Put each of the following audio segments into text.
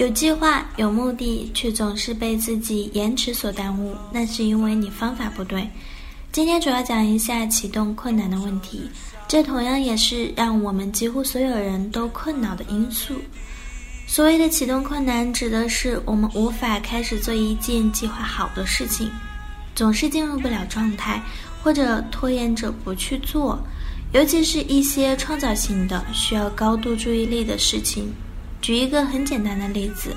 有计划、有目的，却总是被自己延迟所耽误，那是因为你方法不对。今天主要讲一下启动困难的问题，这同样也是让我们几乎所有人都困扰的因素。所谓的启动困难，指的是我们无法开始做一件计划好的事情，总是进入不了状态，或者拖延着不去做，尤其是一些创造性的、需要高度注意力的事情。举一个很简单的例子，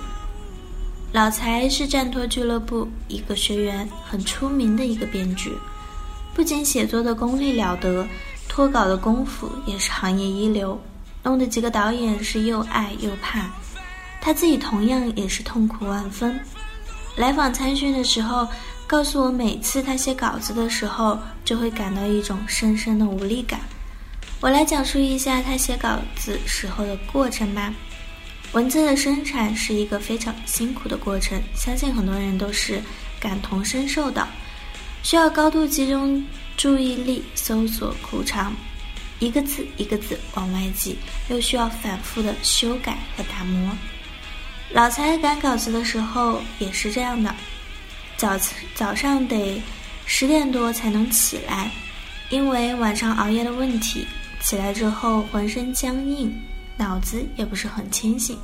老财是战托俱乐部一个学员，很出名的一个编剧，不仅写作的功力了得，脱稿的功夫也是行业一流，弄得几个导演是又爱又怕，他自己同样也是痛苦万分。来访参训的时候，告诉我每次他写稿子的时候，就会感到一种深深的无力感。我来讲述一下他写稿子时候的过程吧。文字的生产是一个非常辛苦的过程，相信很多人都是感同身受的。需要高度集中注意力搜索枯肠，一个字一个字往外挤，又需要反复的修改和打磨。老财赶稿子的时候也是这样的，早早上得十点多才能起来，因为晚上熬夜的问题，起来之后浑身僵硬。脑子也不是很清醒，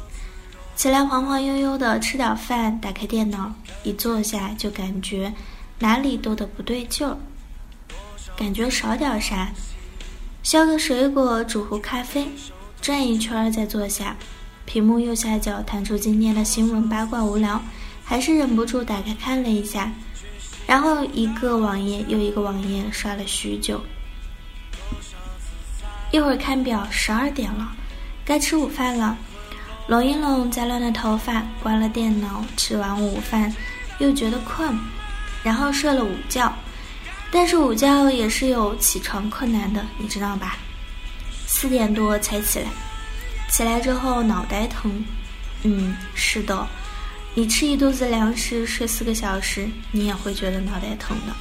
起来晃晃悠悠的吃点饭，打开电脑，一坐下就感觉哪里都的不对劲儿，感觉少点啥。削个水果，煮壶咖啡，转一圈再坐下，屏幕右下角弹出今天的新闻八卦，无聊，还是忍不住打开看了一下，然后一个网页又一个网页刷了许久，一会儿看表，十二点了。该吃午饭了，拢一拢杂乱的头发，关了电脑，吃完午饭，又觉得困，然后睡了午觉。但是午觉也是有起床困难的，你知道吧？四点多才起来，起来之后脑袋疼。嗯，是的，你吃一肚子粮食，睡四个小时，你也会觉得脑袋疼的。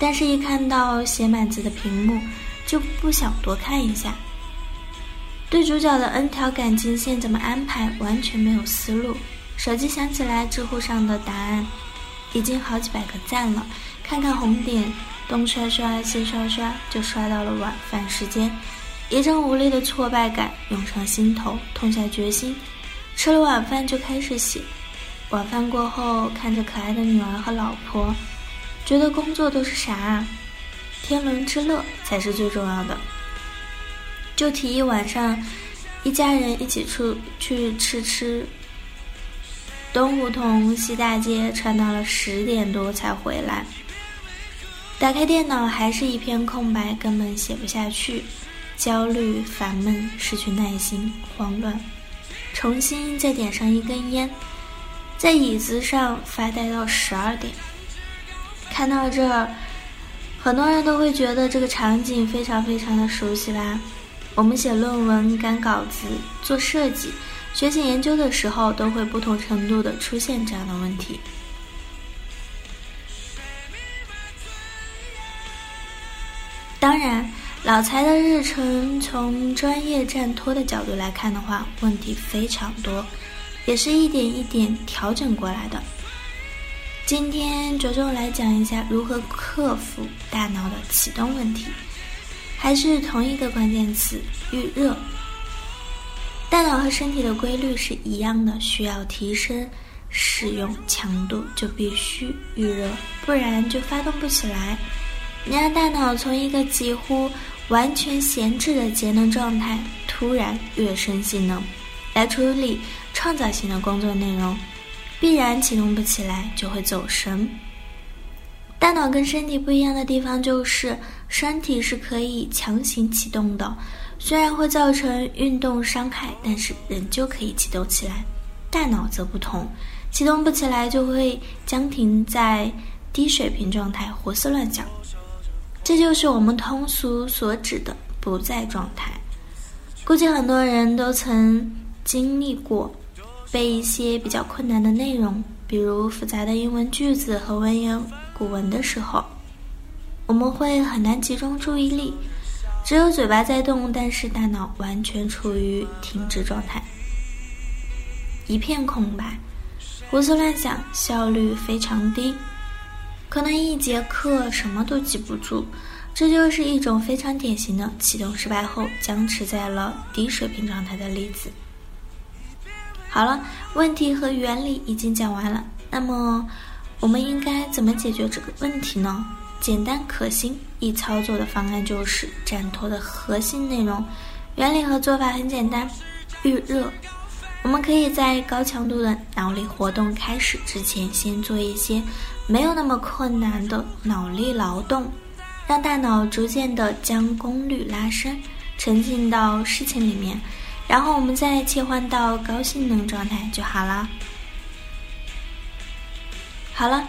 但是，一看到写满字的屏幕，就不想多看一下。对主角的 N 条感情线怎么安排，完全没有思路。手机响起来，知乎上的答案已经好几百个赞了。看看红点，东刷刷西刷刷，就刷到了晚饭时间。一阵无力的挫败感涌上心头，痛下决心，吃了晚饭就开始写。晚饭过后，看着可爱的女儿和老婆，觉得工作都是啥啊？天伦之乐才是最重要的。就提议晚上一家人一起出去吃吃。东胡同西大街串到了十点多才回来。打开电脑还是一片空白，根本写不下去，焦虑、烦闷、失去耐心、慌乱。重新再点上一根烟，在椅子上发呆到十二点。看到这儿，很多人都会觉得这个场景非常非常的熟悉吧。我们写论文、赶稿子、做设计、学习研究的时候，都会不同程度的出现这样的问题。当然，老财的日程从专业站托的角度来看的话，问题非常多，也是一点一点调整过来的。今天着重来讲一下如何克服大脑的启动问题。还是同一个关键词预热。大脑和身体的规律是一样的，需要提升使用强度就必须预热，不然就发动不起来。你让大脑从一个几乎完全闲置的节能状态突然跃升性能，来处理创造性的工作内容，必然启动不起来，就会走神。大脑跟身体不一样的地方就是，身体是可以强行启动的，虽然会造成运动伤害，但是仍旧可以启动起来。大脑则不同，启动不起来就会僵停在低水平状态胡思乱想。这就是我们通俗所指的不在状态。估计很多人都曾经历过背一些比较困难的内容，比如复杂的英文句子和文言古文的时候，我们会很难集中注意力，只有嘴巴在动，但是大脑完全处于停止状态，一片空白，胡思乱想，效率非常低。可能一节课什么都记不住，这就是一种非常典型的启动失败后僵持在了低水平状态的例子。好了，问题和原理已经讲完了，那么我们应该怎么解决这个问题呢？简单可行、易操作的方案就是展拓的核心内容。原理和做法很简单，预热。我们可以在高强度的脑力活动开始之前，先做一些没有那么困难的脑力劳动，让大脑逐渐的将功率拉伸，沉浸到事情里面，然后我们再切换到高性能状态就好了。好了，